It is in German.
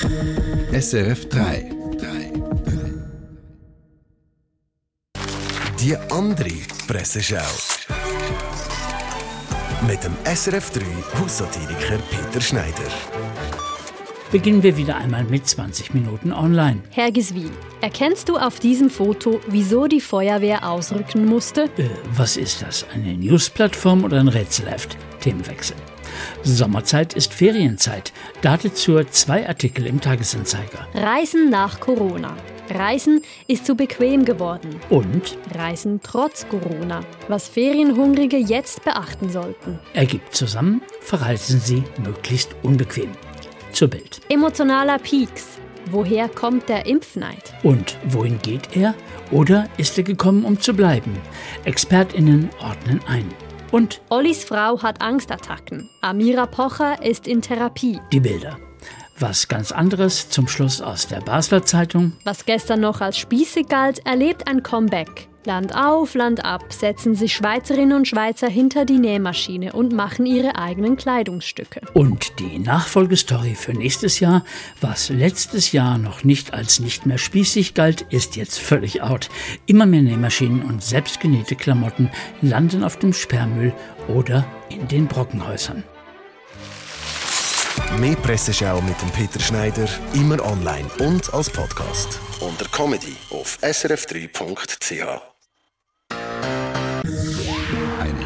SRF 3. Die andere Presseschau. Mit dem SRF 3 Haussatiriker Peter Schneider. Beginnen wir wieder einmal mit 20 Minuten online. Herr Giswil, erkennst du auf diesem Foto, wieso die Feuerwehr ausrücken musste? Äh, was ist das? Eine Newsplattform oder ein Rätselheft? Themenwechsel. Sommerzeit ist Ferienzeit. Dazu zwei Artikel im Tagesanzeiger. Reisen nach Corona. Reisen ist zu bequem geworden. Und Reisen trotz Corona. Was Ferienhungrige jetzt beachten sollten. ergibt zusammen, verreisen Sie möglichst unbequem. Zur Bild. Emotionaler Peaks. Woher kommt der Impfneid? Und wohin geht er? Oder ist er gekommen, um zu bleiben? ExpertInnen ordnen ein. Und Ollis Frau hat Angstattacken. Amira Pocher ist in Therapie. die Bilder. Was ganz anderes zum Schluss aus der Basler Zeitung. Was gestern noch als spießig galt, erlebt ein Comeback. Land auf, Land ab setzen sich Schweizerinnen und Schweizer hinter die Nähmaschine und machen ihre eigenen Kleidungsstücke. Und die Nachfolgestory für nächstes Jahr, was letztes Jahr noch nicht als nicht mehr spießig galt, ist jetzt völlig out. Immer mehr Nähmaschinen und selbstgenähte Klamotten landen auf dem Sperrmüll oder in den Brockenhäusern. Mehr Presseschau mit dem Peter Schneider, immer online und als Podcast. Unter Comedy auf srf3.ch.